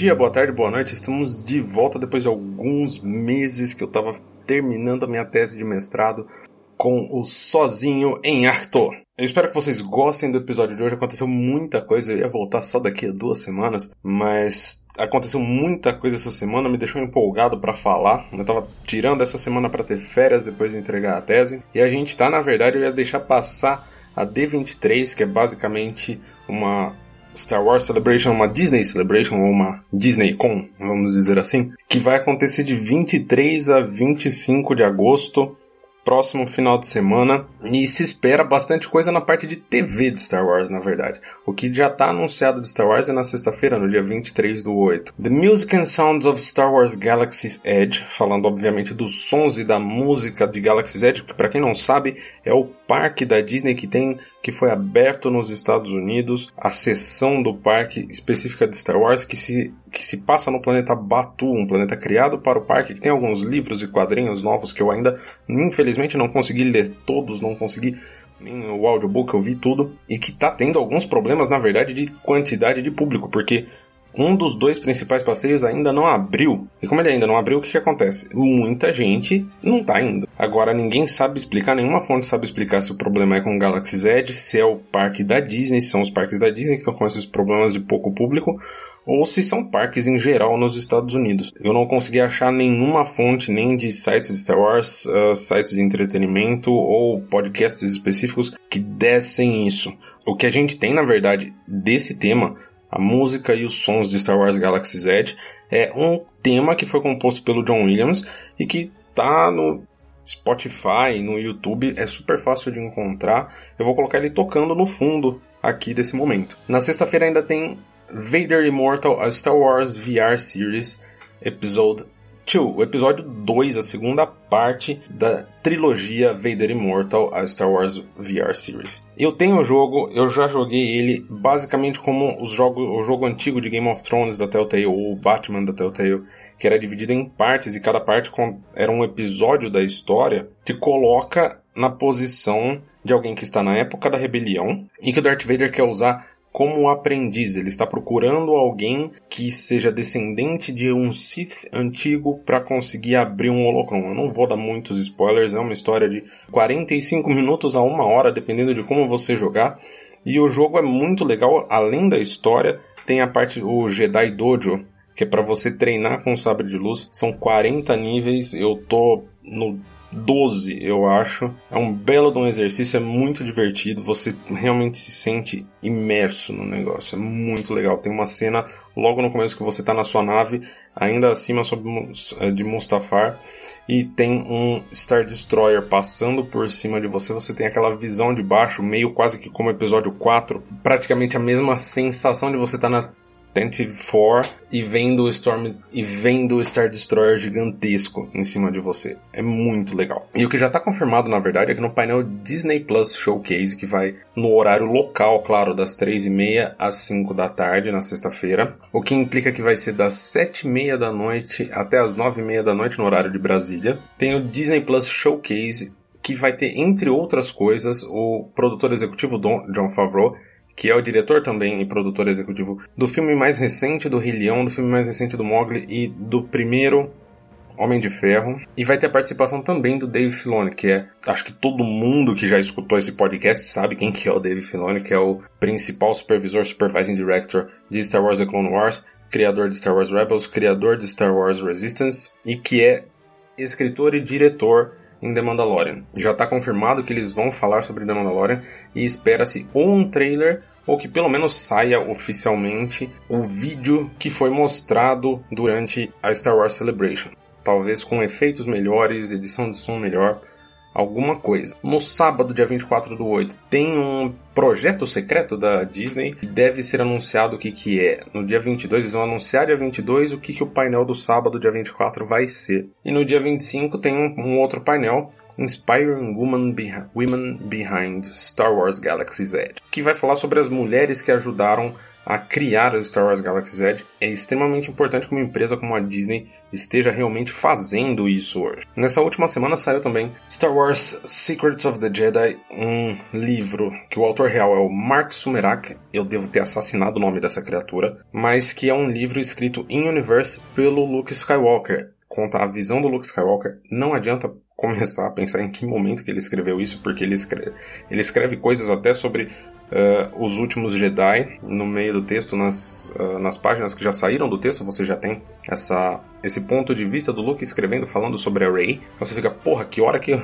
Dia, boa tarde, boa noite. Estamos de volta depois de alguns meses que eu estava terminando a minha tese de mestrado com o Sozinho em Arthur. Eu espero que vocês gostem do episódio de hoje. Aconteceu muita coisa, eu ia voltar só daqui a duas semanas, mas aconteceu muita coisa essa semana, me deixou empolgado para falar. Eu tava tirando essa semana para ter férias depois de entregar a tese, e a gente tá, na verdade, eu ia deixar passar a D23, que é basicamente uma Star Wars Celebration, uma Disney Celebration, ou uma Disney Con, vamos dizer assim, que vai acontecer de 23 a 25 de agosto próximo final de semana e se espera bastante coisa na parte de TV de Star Wars, na verdade. O que já está anunciado de Star Wars é na sexta-feira, no dia 23 do 8. The Music and Sounds of Star Wars Galaxy's Edge, falando obviamente dos sons e da música de Galaxy's Edge, que para quem não sabe é o parque da Disney que tem que foi aberto nos Estados Unidos, a seção do parque específica de Star Wars que se, que se passa no planeta Batu, um planeta criado para o parque, que tem alguns livros e quadrinhos novos que eu ainda, infelizmente, não consegui ler todos, não consegui nem o audiobook, eu vi tudo, e que tá tendo alguns problemas, na verdade, de quantidade de público, porque um dos dois principais passeios ainda não abriu. E como ele ainda não abriu, o que, que acontece? Muita gente não tá indo. Agora ninguém sabe explicar, nenhuma fonte sabe explicar se o problema é com o Galaxy Edge, se é o parque da Disney, se são os parques da Disney que estão com esses problemas de pouco público, ou se são parques em geral nos Estados Unidos. Eu não consegui achar nenhuma fonte, nem de sites de Star Wars, uh, sites de entretenimento ou podcasts específicos que dessem isso. O que a gente tem, na verdade, desse tema a música e os sons de Star Wars Galaxy's Edge é um tema que foi composto pelo John Williams e que tá no Spotify, no YouTube, é super fácil de encontrar. Eu vou colocar ele tocando no fundo aqui desse momento. Na sexta-feira ainda tem Vader Immortal, a Star Wars VR Series, Episode 2, o episódio 2, a segunda parte da trilogia Vader Immortal, a Star Wars VR Series. Eu tenho o jogo, eu já joguei ele basicamente como os jogos, o jogo antigo de Game of Thrones da Telltale, ou Batman da Telltale, que era dividido em partes e cada parte era um episódio da história que coloca na posição de alguém que está na época da rebelião e que o Darth Vader quer usar como aprendiz. Ele está procurando alguém que seja descendente de um Sith antigo para conseguir abrir um holocron. Eu não vou dar muitos spoilers, é uma história de 45 minutos a uma hora, dependendo de como você jogar. E o jogo é muito legal, além da história, tem a parte o Jedi Dojo, que é para você treinar com sabre de luz. São 40 níveis, eu tô no 12, eu acho. É um belo de um exercício, é muito divertido, você realmente se sente imerso no negócio, é muito legal. Tem uma cena logo no começo que você está na sua nave, ainda acima é, de Mustafar, e tem um Star Destroyer passando por cima de você, você tem aquela visão de baixo, meio quase que como episódio 4, praticamente a mesma sensação de você estar tá na Tentative 4 e vendo o Storm e vendo o Star Destroyer gigantesco em cima de você. É muito legal. E o que já está confirmado, na verdade, é que no painel Disney Plus Showcase, que vai no horário local, claro, das 3h30 às 5 da tarde, na sexta-feira, o que implica que vai ser das 7h30 da noite até as 9h30 da noite no horário de Brasília. Tem o Disney Plus Showcase, que vai ter, entre outras coisas, o produtor executivo Don, John Favreau que é o diretor também e produtor executivo do filme mais recente do Rei Leão, do filme mais recente do Mogli e do primeiro Homem de Ferro. E vai ter a participação também do Dave Filoni, que é, acho que todo mundo que já escutou esse podcast sabe quem que é o Dave Filoni, que é o principal supervisor, supervising director de Star Wars The Clone Wars, criador de Star Wars Rebels, criador de Star Wars Resistance e que é escritor e diretor em The Mandalorian. Já está confirmado que eles vão falar sobre The Mandalorian e espera-se um trailer ou que pelo menos saia oficialmente o vídeo que foi mostrado durante a Star Wars Celebration. Talvez com efeitos melhores, edição de som melhor, alguma coisa. No sábado, dia 24 do 8, tem um projeto secreto da Disney que deve ser anunciado o que, que é. No dia 22, eles vão anunciar dia 22 o que, que o painel do sábado, dia 24, vai ser. E no dia 25 tem um, um outro painel Inspiring Women, Behi Women Behind Star Wars Galaxy's Edge, que vai falar sobre as mulheres que ajudaram a criar o Star Wars Galaxy's Edge, é extremamente importante que uma empresa como a Disney esteja realmente fazendo isso hoje. Nessa última semana saiu também Star Wars Secrets of the Jedi, um livro que o autor real é o Mark Sumerak, eu devo ter assassinado o nome dessa criatura, mas que é um livro escrito em universe pelo Luke Skywalker. Conta a visão do Luke Skywalker. Não adianta começar a pensar em que momento que ele escreveu isso, porque ele escreve, ele escreve coisas até sobre uh, os últimos Jedi no meio do texto, nas, uh, nas páginas que já saíram do texto, você já tem essa, esse ponto de vista do Luke escrevendo, falando sobre a Rey. Você fica, porra, que hora que,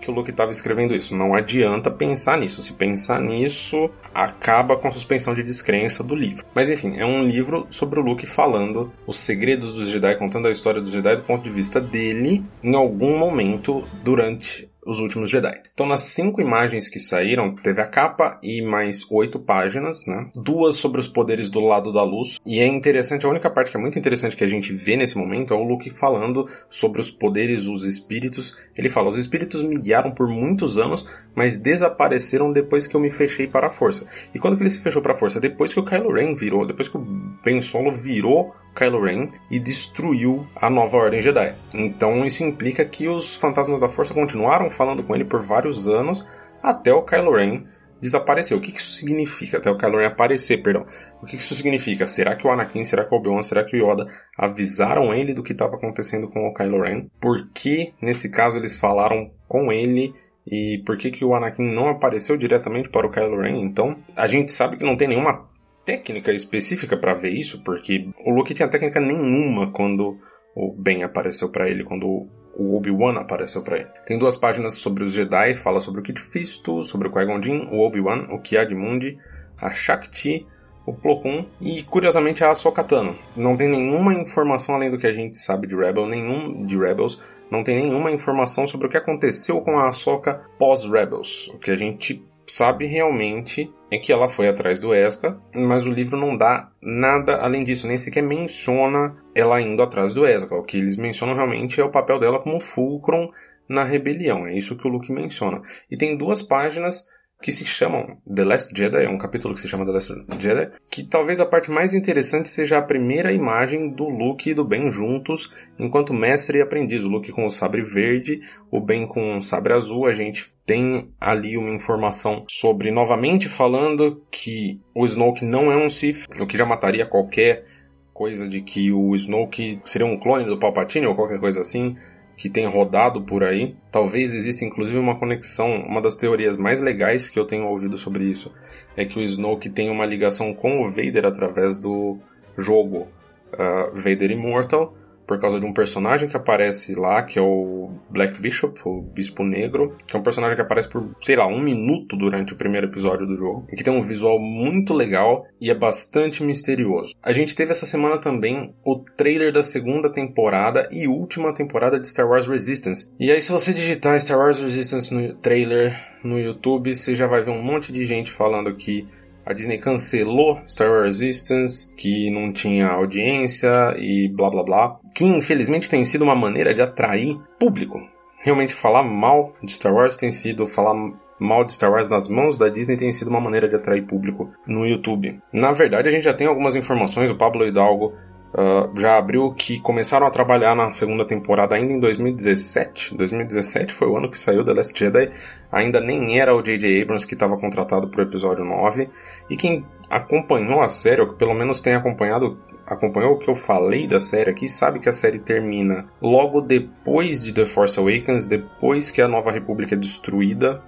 que o Luke estava escrevendo isso? Não adianta pensar nisso. Se pensar nisso, acaba com a suspensão de descrença do livro. Mas enfim, é um livro sobre o Luke falando os segredos dos Jedi, contando a história dos Jedi do ponto de vista dele em algum momento durante os Últimos Jedi. Então, nas cinco imagens que saíram, teve a capa e mais oito páginas, né? Duas sobre os poderes do lado da luz. E é interessante, a única parte que é muito interessante que a gente vê nesse momento é o Luke falando sobre os poderes, os espíritos. Ele fala: os espíritos me guiaram por muitos anos, mas desapareceram depois que eu me fechei para a força. E quando que ele se fechou para a força? Depois que o Kylo Ren virou, depois que o Ben Solo virou Kylo Ren e destruiu a nova Ordem Jedi. Então isso implica que os fantasmas da Força continuaram falando com ele por vários anos até o Kylo Ren desapareceu. O que isso significa? Até o Kylo Ren aparecer, perdão. O que isso significa? Será que o Anakin, será que o Obi-Wan, será que o Yoda avisaram ele do que estava acontecendo com o Kylo Ren? Por que, nesse caso, eles falaram com ele e por que, que o Anakin não apareceu diretamente para o Kylo Ren? Então, a gente sabe que não tem nenhuma técnica específica para ver isso, porque o Luke tinha técnica nenhuma quando o Ben apareceu para ele, quando o Obi-Wan apareceu para ele. Tem duas páginas sobre os Jedi, fala sobre o Kit Fisto, sobre o Qui-Gon Jinn, o Obi-Wan, o Ki-Adi-Mundi, a Shakti, o Plo Koon e, curiosamente, a Ahsoka Tano. Não tem nenhuma informação além do que a gente sabe de Rebel, nenhum de Rebels, não tem nenhuma informação sobre o que aconteceu com a Ahsoka pós-Rebels. O que a gente sabe realmente é que ela foi atrás do Esca, mas o livro não dá nada além disso, nem sequer menciona ela indo atrás do Esca. O que eles mencionam realmente é o papel dela como fulcrum na rebelião, é isso que o Luke menciona. E tem duas páginas que se chamam The Last Jedi, é um capítulo que se chama The Last Jedi, que talvez a parte mais interessante seja a primeira imagem do Luke e do Ben juntos, enquanto mestre e aprendiz. O Luke com o sabre verde, o Ben com o sabre azul. A gente tem ali uma informação sobre, novamente falando, que o Snoke não é um Sith, o que já mataria qualquer coisa de que o Snoke seria um clone do Palpatine ou qualquer coisa assim que tem rodado por aí. Talvez exista inclusive uma conexão, uma das teorias mais legais que eu tenho ouvido sobre isso é que o Snoke tem uma ligação com o Vader através do jogo uh, Vader Immortal por causa de um personagem que aparece lá, que é o Black Bishop, o Bispo Negro, que é um personagem que aparece por, sei lá, um minuto durante o primeiro episódio do jogo, e que tem um visual muito legal e é bastante misterioso. A gente teve essa semana também o trailer da segunda temporada e última temporada de Star Wars Resistance. E aí, se você digitar Star Wars Resistance no trailer no YouTube, você já vai ver um monte de gente falando que a Disney cancelou Star Wars Resistance, que não tinha audiência e blá blá blá, que infelizmente tem sido uma maneira de atrair público. Realmente falar mal de Star Wars tem sido falar mal de Star Wars nas mãos da Disney tem sido uma maneira de atrair público no YouTube. Na verdade, a gente já tem algumas informações, o Pablo Hidalgo Uh, já abriu que começaram a trabalhar na segunda temporada ainda em 2017. 2017 foi o ano que saiu The Last Jedi. Ainda nem era o J.J. Abrams que estava contratado para o episódio 9. E quem acompanhou a série, ou que pelo menos tem acompanhado, acompanhou o que eu falei da série aqui, sabe que a série termina logo depois de The Force Awakens, depois que a Nova República é destruída,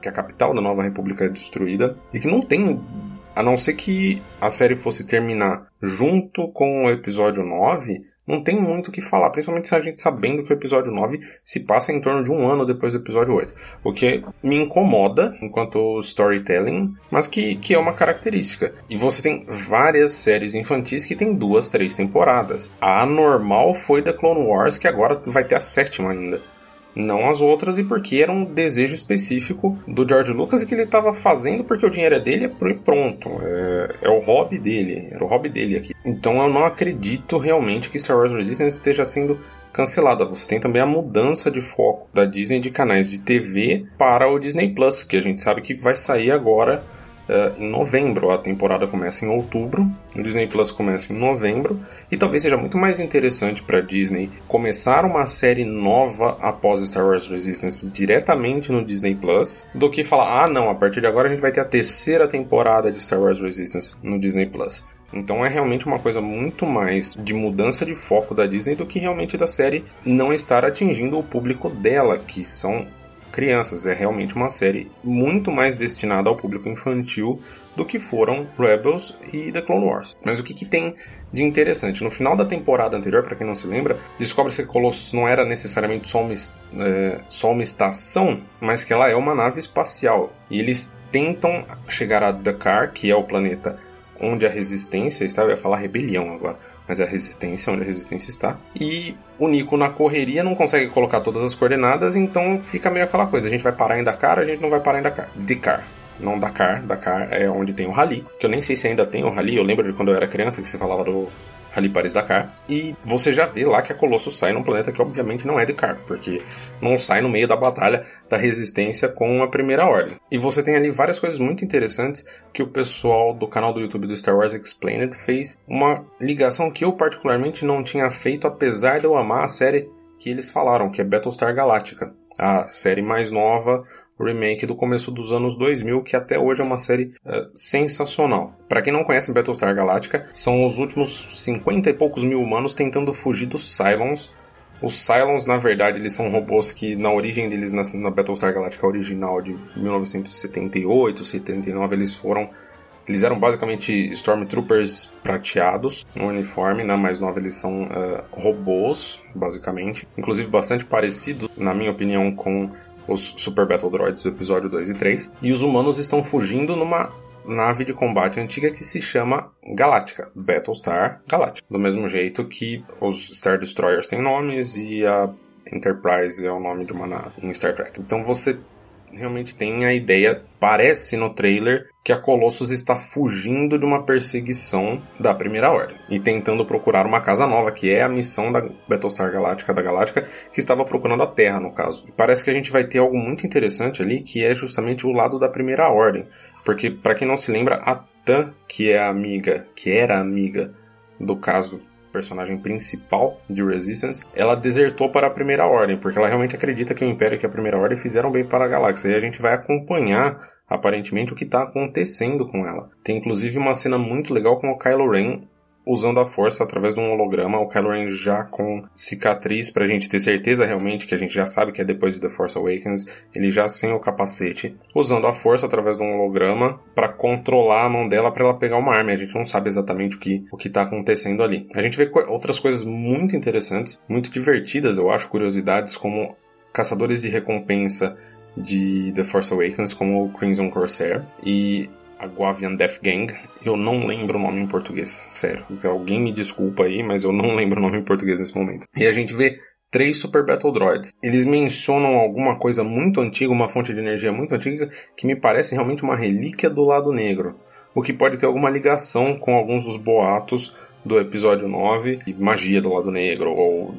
que a capital da Nova República é destruída, e que não tem a não ser que a série fosse terminar junto com o episódio 9, não tem muito o que falar, principalmente se a gente sabendo que o episódio 9 se passa em torno de um ano depois do episódio 8. O que me incomoda enquanto storytelling, mas que, que é uma característica. E você tem várias séries infantis que tem duas, três temporadas. A normal foi da Clone Wars, que agora vai ter a sétima ainda. Não as outras, e porque era um desejo específico do George Lucas e que ele estava fazendo porque o dinheiro é dele e pronto. É, é, o hobby dele, era o hobby dele aqui. Então eu não acredito realmente que Star Wars Resistance esteja sendo cancelada. Você tem também a mudança de foco da Disney de canais de TV para o Disney Plus, que a gente sabe que vai sair agora uh, em novembro. A temporada começa em outubro, o Disney Plus começa em novembro, e talvez seja muito mais interessante para Disney começar uma série nova após Star Wars Resistance diretamente no Disney Plus do que falar, ah não, a partir de agora a gente vai ter a terceira temporada de Star Wars Resistance no Disney Plus. Então é realmente uma coisa muito mais de mudança de foco da Disney do que realmente da série não estar atingindo o público dela, que são crianças. É realmente uma série muito mais destinada ao público infantil do que foram Rebels e The Clone Wars. Mas o que, que tem de interessante? No final da temporada anterior, para quem não se lembra, descobre-se que Colossus não era necessariamente só uma, é, só uma estação, mas que ela é uma nave espacial. E eles tentam chegar a Dakar, que é o planeta onde a resistência está, eu ia falar rebelião agora, mas é a resistência, onde a resistência está. E o Nico na correria não consegue colocar todas as coordenadas, então fica meio aquela coisa, a gente vai parar em Dakar, a gente não vai parar em Dakar. Dakar. Não Dakar, Dakar é onde tem o Rally, que eu nem sei se ainda tem o Rally, eu lembro de quando eu era criança que você falava do Rally Paris-Dakar. E você já vê lá que a Colossus sai num planeta que obviamente não é de Car, porque não sai no meio da batalha da resistência com a Primeira Ordem. E você tem ali várias coisas muito interessantes que o pessoal do canal do YouTube do Star Wars Explained fez uma ligação que eu particularmente não tinha feito, apesar de eu amar a série que eles falaram, que é Battlestar Galactica. A série mais nova remake do começo dos anos 2000, que até hoje é uma série uh, sensacional. Para quem não conhece Battlestar Galactica, são os últimos 50 e poucos mil humanos tentando fugir dos Cylons. Os Cylons, na verdade, eles são robôs que na origem deles, na, na Battlestar Galactica original de 1978, 79, eles foram eles eram basicamente Stormtroopers prateados no uniforme, na mais nova eles são uh, robôs, basicamente. Inclusive bastante parecidos, na minha opinião, com os Super Battle Droids do episódio 2 e 3, e os humanos estão fugindo numa nave de combate antiga que se chama Galáctica, Battlestar Galactica. Do mesmo jeito que os Star Destroyers têm nomes e a Enterprise é o nome de uma nave em Star Trek. Então você realmente tem a ideia, parece no trailer, que a Colossus está fugindo de uma perseguição da Primeira Ordem e tentando procurar uma casa nova, que é a missão da Battlestar Galáctica da Galáctica, que estava procurando a Terra, no caso. E parece que a gente vai ter algo muito interessante ali, que é justamente o lado da Primeira Ordem. Porque, para quem não se lembra, a Tan, que é a amiga, que era amiga do caso personagem principal de Resistance, ela desertou para a Primeira Ordem, porque ela realmente acredita que o Império e a Primeira Ordem fizeram bem para a galáxia. E a gente vai acompanhar aparentemente o que está acontecendo com ela. Tem inclusive uma cena muito legal com o Kylo Ren usando a força através de um holograma, o Kylo Ren já com cicatriz pra gente ter certeza realmente que a gente já sabe que é depois de The Force Awakens, ele já sem o capacete, usando a força através de um holograma para controlar a mão dela para ela pegar uma arma. A gente não sabe exatamente o que o que tá acontecendo ali. A gente vê outras coisas muito interessantes, muito divertidas, eu acho, curiosidades como caçadores de recompensa de The Force Awakens, como o Crimson Corsair e a Guavian Death Gang. Eu não lembro o nome em português, sério. Alguém me desculpa aí, mas eu não lembro o nome em português nesse momento. E a gente vê três Super Battle Droids. Eles mencionam alguma coisa muito antiga, uma fonte de energia muito antiga, que me parece realmente uma relíquia do lado negro. O que pode ter alguma ligação com alguns dos boatos do episódio 9, de magia do lado negro, ou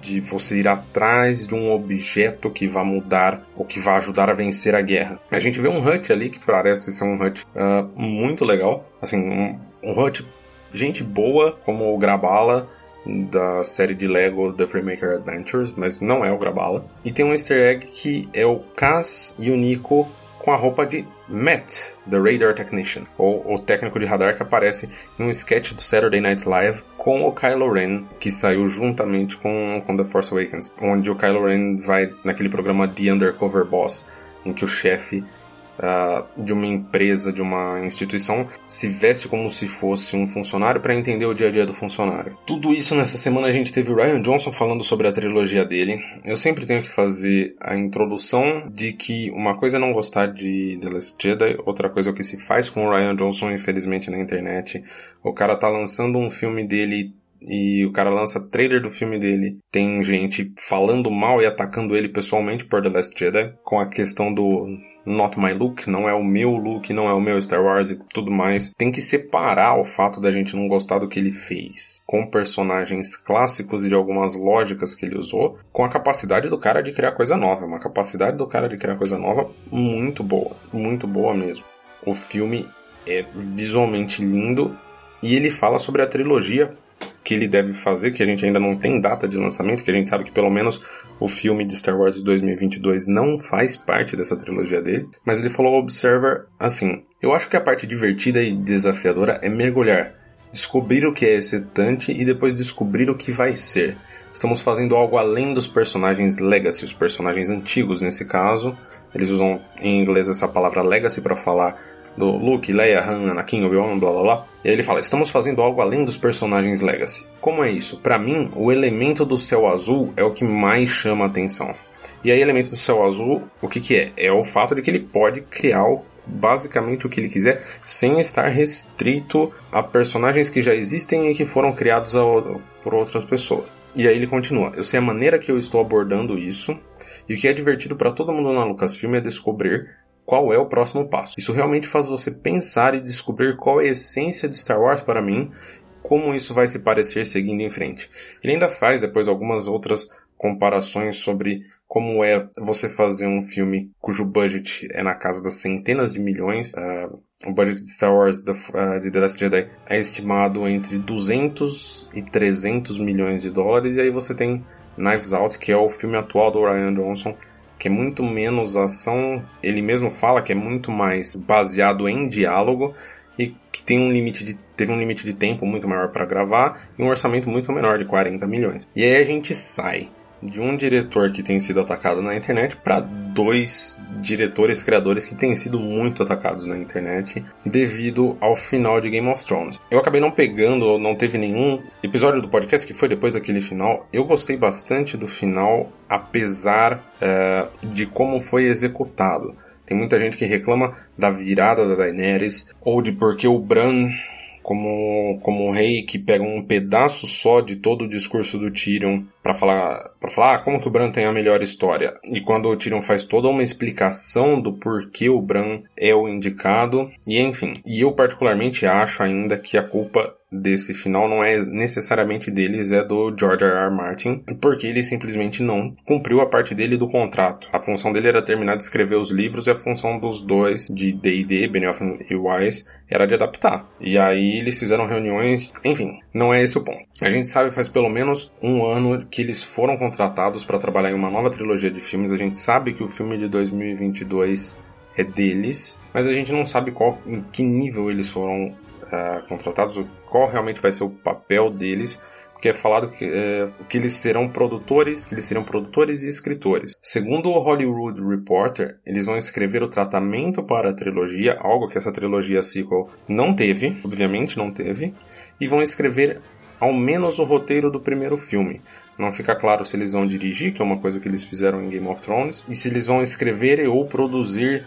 de você ir atrás de um objeto que vai mudar ou que vai ajudar a vencer a guerra. A gente vê um Hut ali que parece ser um Hut uh, muito legal, assim, um, um Hut gente boa, como o Grabala, da série de Lego The Freemaker Adventures, mas não é o Grabala. E tem um easter egg que é o Kaz e o Nico com a roupa de Matt, The Radar Technician, ou o técnico de radar que aparece em um sketch do Saturday Night Live com o Kylo Ren, que saiu juntamente com, com The Force Awakens, onde o Kylo Ren vai naquele programa The Undercover Boss, em que o chefe uh, de uma empresa, de uma instituição, se veste como se fosse um funcionário para entender o dia a dia do funcionário. Tudo isso nessa semana a gente teve o Ryan Johnson falando sobre a trilogia dele. Eu sempre tenho que fazer a introdução de que uma coisa é não gostar de The Last Jedi, outra coisa é o que se faz com o Ryan Johnson, infelizmente, na internet. O cara tá lançando um filme dele e o cara lança trailer do filme dele, tem gente falando mal e atacando ele pessoalmente por The Last Jedi, com a questão do not my look, não é o meu look, não é o meu Star Wars e tudo mais. Tem que separar o fato da gente não gostar do que ele fez com personagens clássicos e de algumas lógicas que ele usou, com a capacidade do cara de criar coisa nova. Uma capacidade do cara de criar coisa nova muito boa, muito boa mesmo. O filme é visualmente lindo e ele fala sobre a trilogia que ele deve fazer, que a gente ainda não tem data de lançamento, que a gente sabe que pelo menos o filme de Star Wars de 2022 não faz parte dessa trilogia dele, mas ele falou ao Observer assim: Eu acho que a parte divertida e desafiadora é mergulhar, descobrir o que é excitante e depois descobrir o que vai ser. Estamos fazendo algo além dos personagens legacy, os personagens antigos nesse caso. Eles usam em inglês essa palavra legacy para falar do Luke, Leia, Han, Anakin, Obi-Wan, blá blá blá. E aí ele fala: estamos fazendo algo além dos personagens Legacy. Como é isso? Para mim, o elemento do céu azul é o que mais chama a atenção. E aí, elemento do céu azul, o que, que é? É o fato de que ele pode criar basicamente o que ele quiser sem estar restrito a personagens que já existem e que foram criados por outras pessoas. E aí ele continua: Eu sei a maneira que eu estou abordando isso, e o que é divertido para todo mundo na Lucasfilm é descobrir qual é o próximo passo. Isso realmente faz você pensar e descobrir qual é a essência de Star Wars para mim, como isso vai se parecer seguindo em frente. Ele ainda faz depois algumas outras comparações sobre como é você fazer um filme cujo budget é na casa das centenas de milhões. Uh, o budget de Star Wars uh, de The Last Jedi é estimado entre 200 e 300 milhões de dólares. E aí você tem Knives Out, que é o filme atual do Ryan Johnson, que é muito menos ação, ele mesmo fala que é muito mais baseado em diálogo e que tem um limite de teve um limite de tempo muito maior para gravar e um orçamento muito menor de 40 milhões. E aí a gente sai de um diretor que tem sido atacado na internet para dois diretores criadores que têm sido muito atacados na internet devido ao final de Game of Thrones. Eu acabei não pegando, não teve nenhum episódio do podcast que foi depois daquele final. Eu gostei bastante do final, apesar é, de como foi executado. Tem muita gente que reclama da virada da Daenerys ou de porque o Bran como, como um rei que pega um pedaço só de todo o discurso do Tyrion para falar para falar ah, como que o Bran tem a melhor história. E quando o Tyrion faz toda uma explicação do porquê o Bran é o indicado, e enfim. E eu particularmente acho ainda que a culpa desse final não é necessariamente deles, é do George R. R. Martin, porque ele simplesmente não cumpriu a parte dele do contrato. A função dele era terminar de escrever os livros e a função dos dois, de D&D, Benioff e Wise, era de adaptar. E aí eles fizeram reuniões, enfim, não é esse o ponto. A gente sabe faz pelo menos um ano que eles foram contratados para trabalhar em uma nova trilogia de filmes. A gente sabe que o filme de 2022 é deles, mas a gente não sabe qual, em que nível eles foram uh, contratados, qual realmente vai ser o papel deles, porque é falado que, é, que eles serão produtores, que eles serão produtores e escritores. Segundo o Hollywood Reporter, eles vão escrever o tratamento para a trilogia, algo que essa trilogia sequel não teve, obviamente não teve, e vão escrever ao menos o roteiro do primeiro filme. Não fica claro se eles vão dirigir, que é uma coisa que eles fizeram em Game of Thrones, e se eles vão escrever ou produzir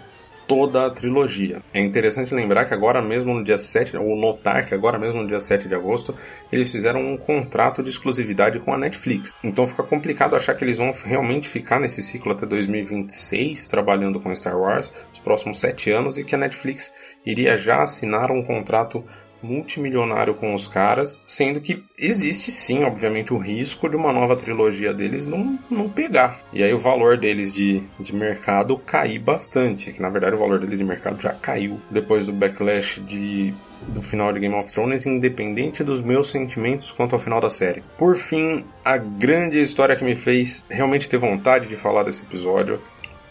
toda a trilogia. É interessante lembrar que agora mesmo no dia 7, ou notar que agora mesmo no dia 7 de agosto, eles fizeram um contrato de exclusividade com a Netflix. Então fica complicado achar que eles vão realmente ficar nesse ciclo até 2026 trabalhando com Star Wars, os próximos 7 anos, e que a Netflix iria já assinar um contrato multimilionário com os caras, sendo que existe sim, obviamente, o risco de uma nova trilogia deles não, não pegar. E aí o valor deles de, de mercado cair bastante, que na verdade o valor deles de mercado já caiu depois do backlash de do final de Game of Thrones, independente dos meus sentimentos quanto ao final da série. Por fim, a grande história que me fez realmente ter vontade de falar desse episódio,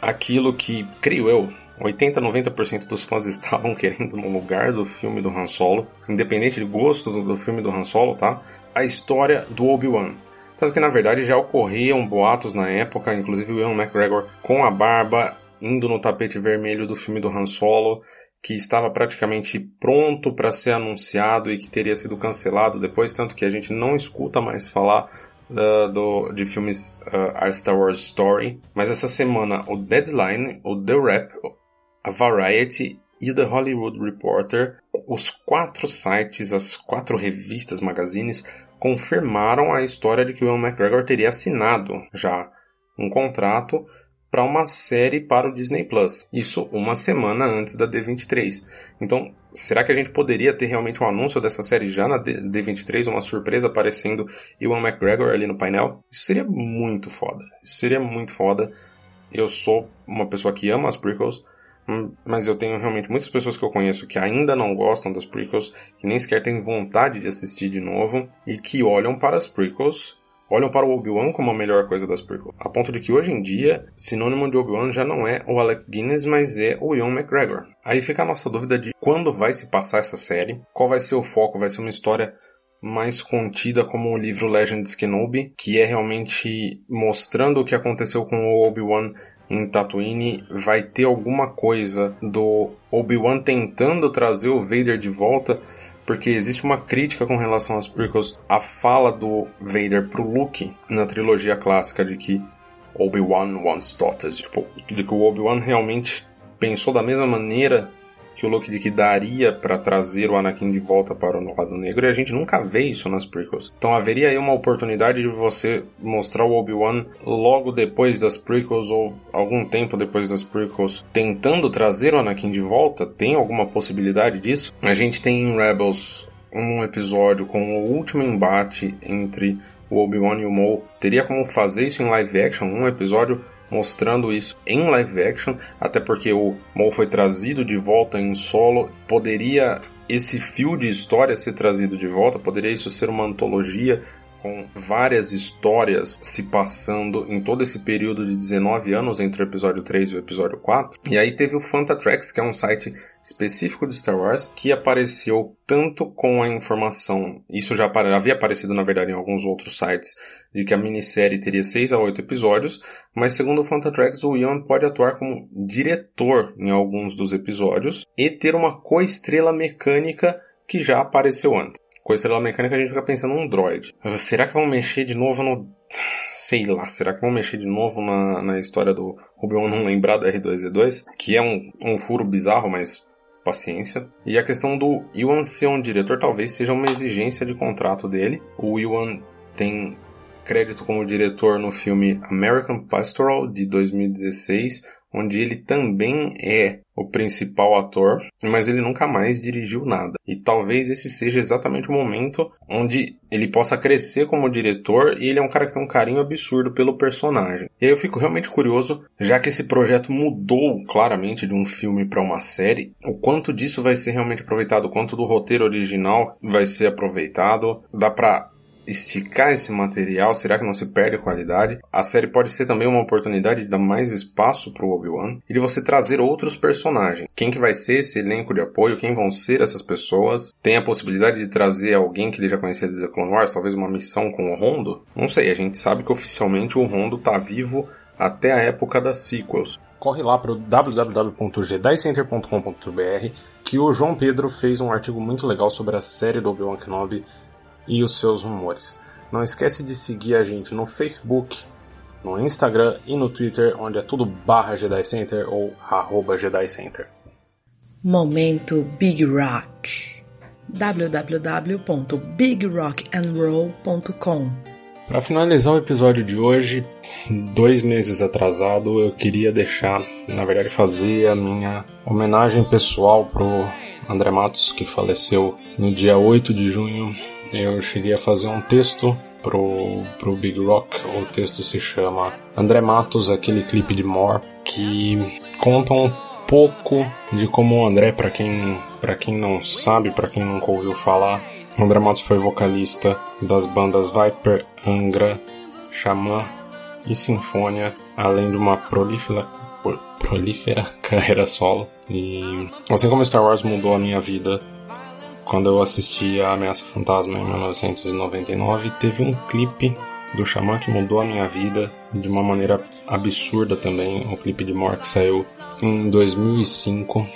aquilo que, creio eu, 80, 90% dos fãs estavam querendo no lugar do filme do Han Solo, independente de gosto do, do filme do Han Solo, tá? A história do Obi-Wan. Tanto que na verdade já ocorriam boatos na época, inclusive o Ian McGregor com a barba indo no tapete vermelho do filme do Han Solo, que estava praticamente pronto para ser anunciado e que teria sido cancelado depois, tanto que a gente não escuta mais falar uh, do, de filmes uh, Star Wars Story. Mas essa semana o Deadline, o The Rap, a Variety e o The Hollywood Reporter, os quatro sites, as quatro revistas, magazines, confirmaram a história de que o Ian McGregor teria assinado já um contrato para uma série para o Disney Plus. Isso uma semana antes da D23. Então, será que a gente poderia ter realmente um anúncio dessa série já na D23, uma surpresa aparecendo Ian McGregor ali no painel? Isso seria muito foda. Isso seria muito foda. Eu sou uma pessoa que ama as prequels, mas eu tenho realmente muitas pessoas que eu conheço que ainda não gostam das prequels, que nem sequer têm vontade de assistir de novo e que olham para as prequels olham para o Obi-Wan como a melhor coisa das prequels. A ponto de que hoje em dia, sinônimo de Obi-Wan já não é o Alec Guinness, mas é o Ian McGregor. Aí fica a nossa dúvida de quando vai se passar essa série, qual vai ser o foco, vai ser uma história mais contida como o livro Legends Kenobi, que é realmente mostrando o que aconteceu com o Obi-Wan em Tatooine, vai ter alguma coisa do Obi-Wan tentando trazer o Vader de volta? Porque existe uma crítica com relação às prequels, a fala do Vader pro Luke na trilogia clássica de que Obi-Wan once taught us, tipo, de que o Obi-Wan realmente pensou da mesma maneira que o de que daria para trazer o Anakin de volta para o lado negro e a gente nunca vê isso nas prequels. Então haveria aí uma oportunidade de você mostrar o Obi-Wan logo depois das prequels ou algum tempo depois das prequels tentando trazer o Anakin de volta? Tem alguma possibilidade disso? A gente tem em Rebels um episódio com o último embate entre o Obi-Wan e o Maul. Teria como fazer isso em live action, um episódio mostrando isso em live action, até porque o Maul foi trazido de volta em solo. Poderia esse fio de história ser trazido de volta? Poderia isso ser uma antologia com várias histórias se passando em todo esse período de 19 anos entre o episódio 3 e o episódio 4. E aí teve o Fantatracks, que é um site específico de Star Wars, que apareceu tanto com a informação, isso já havia aparecido na verdade em alguns outros sites, de que a minissérie teria 6 a 8 episódios, mas segundo o Fantatracks, o Ian pode atuar como diretor em alguns dos episódios e ter uma coestrela mecânica que já apareceu antes com a estrela mecânica a gente fica pensando num droid. Será que vão mexer de novo no. Sei lá, será que vão mexer de novo na, na história do Obi-Wan não lembrar do R2-D2? Que é um, um furo bizarro, mas paciência. E a questão do Iwan ser um diretor talvez seja uma exigência de contrato dele. O Iwan tem crédito como diretor no filme American Pastoral de 2016, onde ele também é o principal ator, mas ele nunca mais dirigiu nada. E talvez esse seja exatamente o momento onde ele possa crescer como diretor e ele é um cara que tem um carinho absurdo pelo personagem. E aí eu fico realmente curioso, já que esse projeto mudou claramente de um filme para uma série, o quanto disso vai ser realmente aproveitado, o quanto do roteiro original vai ser aproveitado. Dá para esticar esse material? Será que não se perde a qualidade? A série pode ser também uma oportunidade de dar mais espaço para o Obi-Wan e de você trazer outros personagens. Quem que vai ser esse elenco de apoio? Quem vão ser essas pessoas? Tem a possibilidade de trazer alguém que ele já conhecia de The Clone Wars? Talvez uma missão com o Rondo? Não sei, a gente sabe que oficialmente o Rondo tá vivo até a época das sequels. Corre lá para o www.gedicenter.com.br que o João Pedro fez um artigo muito legal sobre a série do Obi-Wan Kenobi e os seus rumores. Não esquece de seguir a gente no Facebook, no Instagram e no Twitter, onde é tudo barra Jedi Center ou arroba Jedi Center. Momento Big Rock www.bigrockandroll.com Para finalizar o episódio de hoje, dois meses atrasado, eu queria deixar, na verdade, fazer a minha homenagem pessoal pro André Matos, que faleceu no dia 8 de junho eu cheguei a fazer um texto pro, pro Big Rock. O texto se chama André Matos, aquele clipe de More, que conta um pouco de como o André, para quem, pra quem não sabe, para quem nunca ouviu falar, André Matos foi vocalista das bandas Viper, Angra, Xamã e Sinfônia, além de uma prolífera, prolífera carreira solo. E assim como Star Wars mudou a minha vida quando eu assisti a Ameaça Fantasma em 1999, teve um clipe do Xamã que mudou a minha vida de uma maneira absurda também. O clipe de Mork saiu em 2005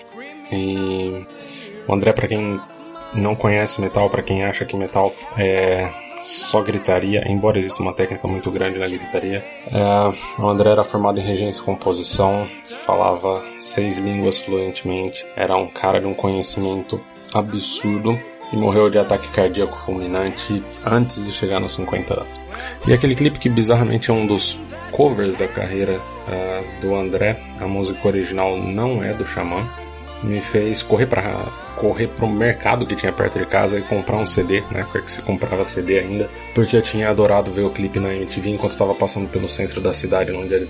e o André, para quem não conhece metal, para quem acha que metal é só gritaria, embora exista uma técnica muito grande na gritaria. É, o André era formado em regência e composição, falava seis línguas fluentemente, era um cara de um conhecimento absurdo e morreu de ataque cardíaco fulminante antes de chegar nos 50 anos. E aquele clipe que bizarramente é um dos covers da carreira uh, do André, a música original não é do Xamã, me fez correr para correr pro mercado que tinha perto de casa e comprar um CD, né, época que se comprava CD ainda, porque eu tinha adorado ver o clipe na MTV enquanto estava passando pelo centro da cidade num dia de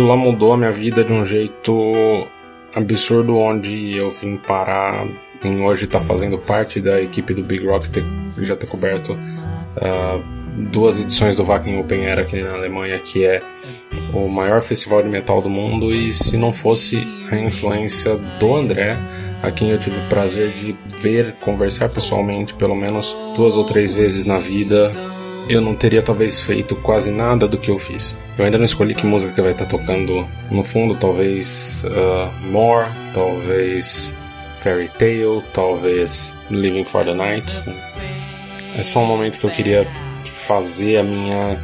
aquilo lá mudou a minha vida de um jeito absurdo, onde eu vim parar em hoje estar tá fazendo parte da equipe do Big Rock, ter, já ter coberto uh, duas edições do Wacken Open Air aqui na Alemanha, que é o maior festival de metal do mundo, e se não fosse a influência do André, a quem eu tive o prazer de ver, conversar pessoalmente pelo menos duas ou três vezes na vida, eu não teria talvez feito quase nada do que eu fiz. Eu ainda não escolhi que música que vai estar tocando no fundo, talvez uh, More, talvez Fairy Tale, talvez Living for the Night. É só um momento que eu queria fazer a minha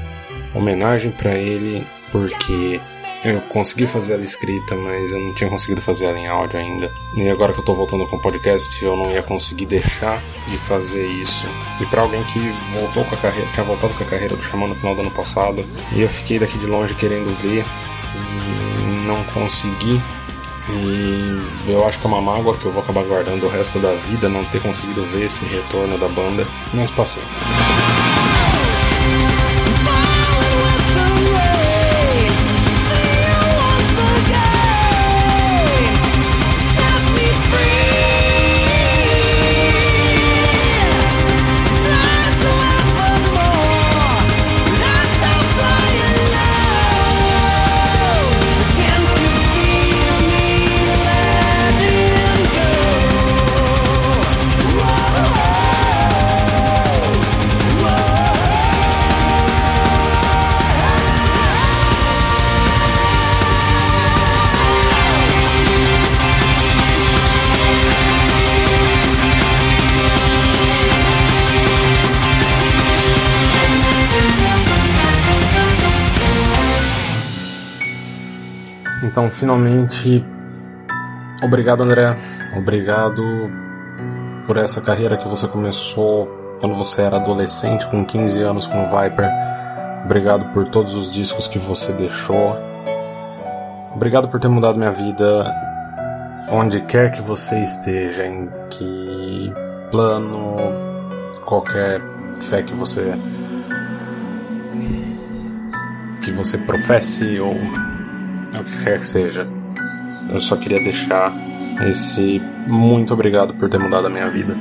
homenagem para ele, porque eu consegui fazer ela escrita, mas eu não tinha conseguido fazer ela em áudio ainda. E agora que eu tô voltando com o podcast, eu não ia conseguir deixar de fazer isso. E para alguém que voltou com a carreira, tinha voltado com a carreira do Xamã no final do ano passado, e eu fiquei daqui de longe querendo ver e não consegui. E eu acho que é uma mágoa que eu vou acabar guardando o resto da vida, não ter conseguido ver esse retorno da banda, mas passei. Então, finalmente, obrigado, André. Obrigado por essa carreira que você começou quando você era adolescente, com 15 anos, com Viper. Obrigado por todos os discos que você deixou. Obrigado por ter mudado minha vida. Onde quer que você esteja, em que plano, qualquer fé que você que você professe ou o que quer que seja. Eu só queria deixar esse muito obrigado por ter mudado a minha vida.